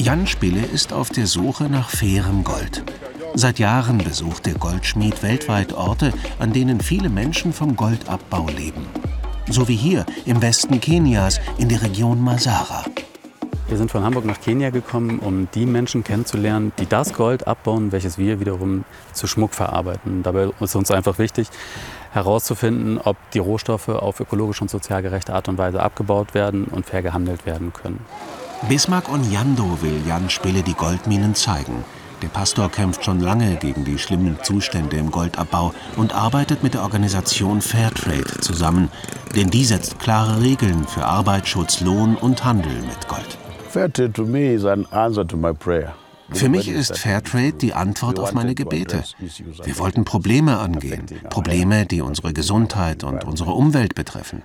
Jan Spille ist auf der Suche nach fairem Gold. Seit Jahren besucht der Goldschmied weltweit Orte, an denen viele Menschen vom Goldabbau leben. So wie hier im Westen Kenias in der Region Masara. Wir sind von Hamburg nach Kenia gekommen, um die Menschen kennenzulernen, die das Gold abbauen, welches wir wiederum zu Schmuck verarbeiten. Dabei ist uns einfach wichtig, herauszufinden, ob die Rohstoffe auf ökologisch und sozial gerechte Art und Weise abgebaut werden und fair gehandelt werden können. Bismarck Onyando will Jan Spille die Goldminen zeigen. Der Pastor kämpft schon lange gegen die schlimmen Zustände im Goldabbau und arbeitet mit der Organisation Fairtrade zusammen, denn die setzt klare Regeln für Arbeitsschutz, Lohn und Handel mit Gold. Fairtrade to me is an answer to my prayer. Für mich ist Fairtrade die Antwort auf meine Gebete. Wir wollten Probleme angehen, Probleme, die unsere Gesundheit und unsere Umwelt betreffen.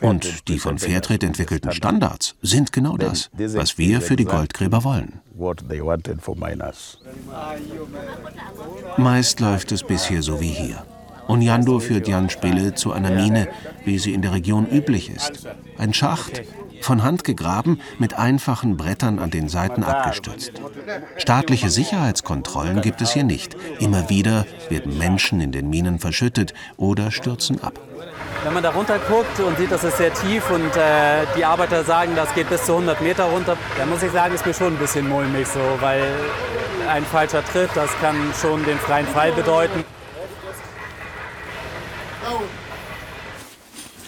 Und die von Fairtrade entwickelten Standards sind genau das, was wir für die Goldgräber wollen. Meist läuft es bisher so wie hier. Onyando führt Jan Spille zu einer Mine, wie sie in der Region üblich ist. Ein Schacht, von Hand gegraben, mit einfachen Brettern an den Seiten abgestützt. Staatliche Sicherheitskontrollen gibt es hier nicht. Immer wieder werden Menschen in den Minen verschüttet oder stürzen ab. Wenn man da runter guckt und sieht, das ist sehr tief und äh, die Arbeiter sagen, das geht bis zu 100 Meter runter, dann muss ich sagen, ist mir schon ein bisschen mulmig so, weil ein falscher Tritt, das kann schon den freien Fall bedeuten.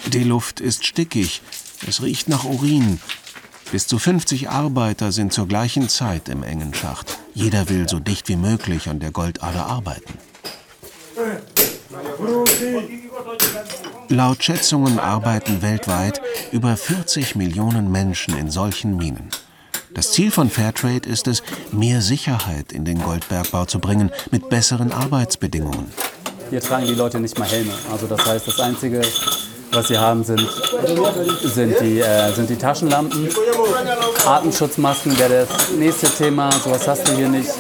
Die Luft ist stickig, es riecht nach Urin. Bis zu 50 Arbeiter sind zur gleichen Zeit im engen Schacht. Jeder will so dicht wie möglich an der Goldader arbeiten. Laut Schätzungen arbeiten weltweit über 40 Millionen Menschen in solchen Minen. Das Ziel von Fairtrade ist es, mehr Sicherheit in den Goldbergbau zu bringen mit besseren Arbeitsbedingungen. Hier tragen die Leute nicht mal Helme. Also das heißt, das Einzige, was sie haben, sind, sind, die, äh, sind die Taschenlampen. Atemschutzmasken wäre das nächste Thema. Sowas hast du hier nicht.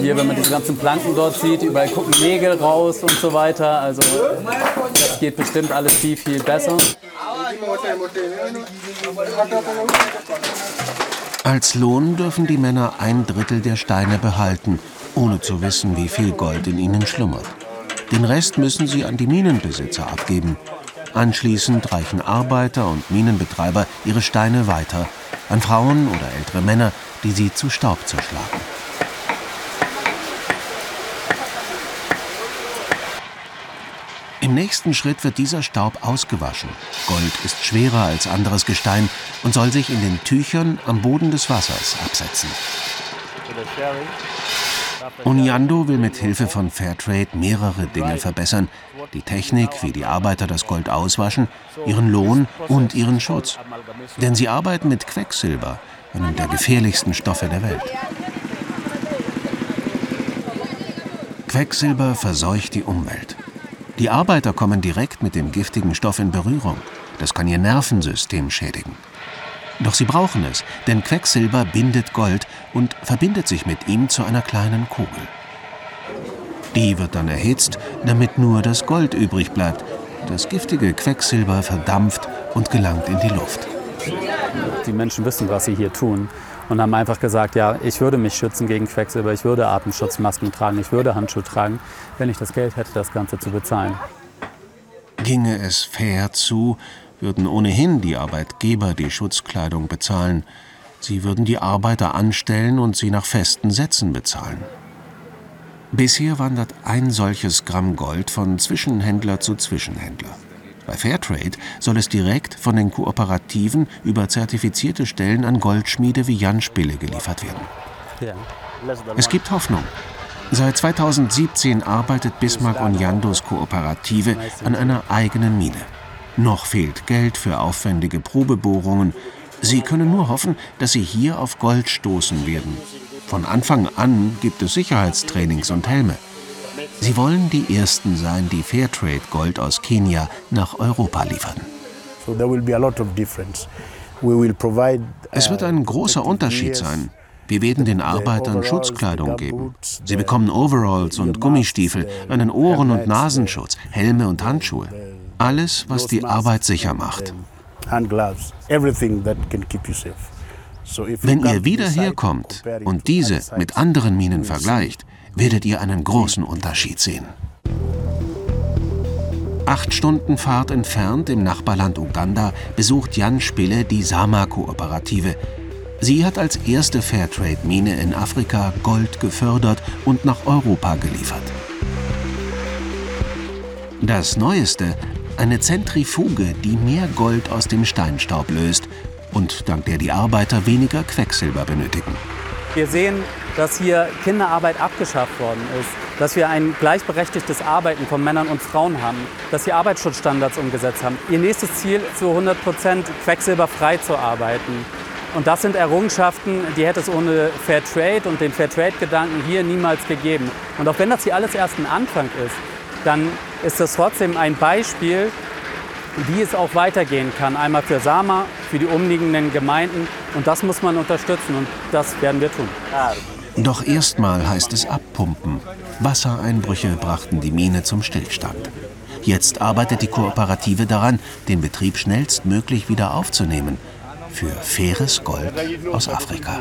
Hier, wenn man diese ganzen Planken dort sieht, überall gucken Nägel raus und so weiter. Also das geht bestimmt alles viel, viel besser. Als Lohn dürfen die Männer ein Drittel der Steine behalten, ohne zu wissen, wie viel Gold in ihnen schlummert. Den Rest müssen sie an die Minenbesitzer abgeben. Anschließend reichen Arbeiter und Minenbetreiber ihre Steine weiter an Frauen oder ältere Männer, die sie zu Staub zerschlagen. Im nächsten Schritt wird dieser Staub ausgewaschen. Gold ist schwerer als anderes Gestein und soll sich in den Tüchern am Boden des Wassers absetzen. Onyando will mit Hilfe von Fairtrade mehrere Dinge verbessern. Die Technik, wie die Arbeiter das Gold auswaschen, ihren Lohn und ihren Schutz. Denn sie arbeiten mit Quecksilber, einem der gefährlichsten Stoffe der Welt. Quecksilber verseucht die Umwelt. Die Arbeiter kommen direkt mit dem giftigen Stoff in Berührung. Das kann ihr Nervensystem schädigen. Doch sie brauchen es, denn Quecksilber bindet Gold und verbindet sich mit ihm zu einer kleinen Kugel. Die wird dann erhitzt, damit nur das Gold übrig bleibt. Das giftige Quecksilber verdampft und gelangt in die Luft. Die Menschen wissen, was sie hier tun und haben einfach gesagt, ja, ich würde mich schützen gegen Quecksilber, ich würde Atemschutzmasken tragen, ich würde Handschuhe tragen, wenn ich das Geld hätte, das Ganze zu bezahlen. Ginge es fair zu, würden ohnehin die Arbeitgeber die Schutzkleidung bezahlen. Sie würden die Arbeiter anstellen und sie nach festen Sätzen bezahlen. Bisher wandert ein solches Gramm Gold von Zwischenhändler zu Zwischenhändler. Bei Fairtrade soll es direkt von den Kooperativen über zertifizierte Stellen an Goldschmiede wie Jan Spille geliefert werden. Es gibt Hoffnung. Seit 2017 arbeitet Bismarck und Jandos Kooperative an einer eigenen Mine. Noch fehlt Geld für aufwendige Probebohrungen. Sie können nur hoffen, dass sie hier auf Gold stoßen werden. Von Anfang an gibt es Sicherheitstrainings und Helme. Sie wollen die Ersten sein, die Fairtrade Gold aus Kenia nach Europa liefern. Es wird ein großer Unterschied sein. Wir werden den Arbeitern Schutzkleidung geben. Sie bekommen Overalls und Gummistiefel, einen Ohren- und Nasenschutz, Helme und Handschuhe. Alles, was die Arbeit sicher macht. Wenn ihr wieder herkommt und diese mit anderen Minen vergleicht, werdet ihr einen großen Unterschied sehen. Acht Stunden Fahrt entfernt im Nachbarland Uganda besucht Jan Spille die Sama-Kooperative. Sie hat als erste Fairtrade-Mine in Afrika Gold gefördert und nach Europa geliefert. Das Neueste, eine Zentrifuge, die mehr Gold aus dem Steinstaub löst und dank der die Arbeiter weniger Quecksilber benötigen. Wir sehen, dass hier Kinderarbeit abgeschafft worden ist, dass wir ein gleichberechtigtes Arbeiten von Männern und Frauen haben, dass wir Arbeitsschutzstandards umgesetzt haben. Ihr nächstes Ziel, zu 100 Prozent quecksilberfrei zu arbeiten. Und das sind Errungenschaften, die hätte es ohne Fair Trade und den Fair Trade-Gedanken hier niemals gegeben. Und auch wenn das hier alles erst ein Anfang ist, dann ist das trotzdem ein Beispiel, wie es auch weitergehen kann. Einmal für Sama, für die umliegenden Gemeinden. Und das muss man unterstützen und das werden wir tun. Doch erstmal heißt es abpumpen. Wassereinbrüche brachten die Mine zum Stillstand. Jetzt arbeitet die Kooperative daran, den Betrieb schnellstmöglich wieder aufzunehmen. Für faires Gold aus Afrika.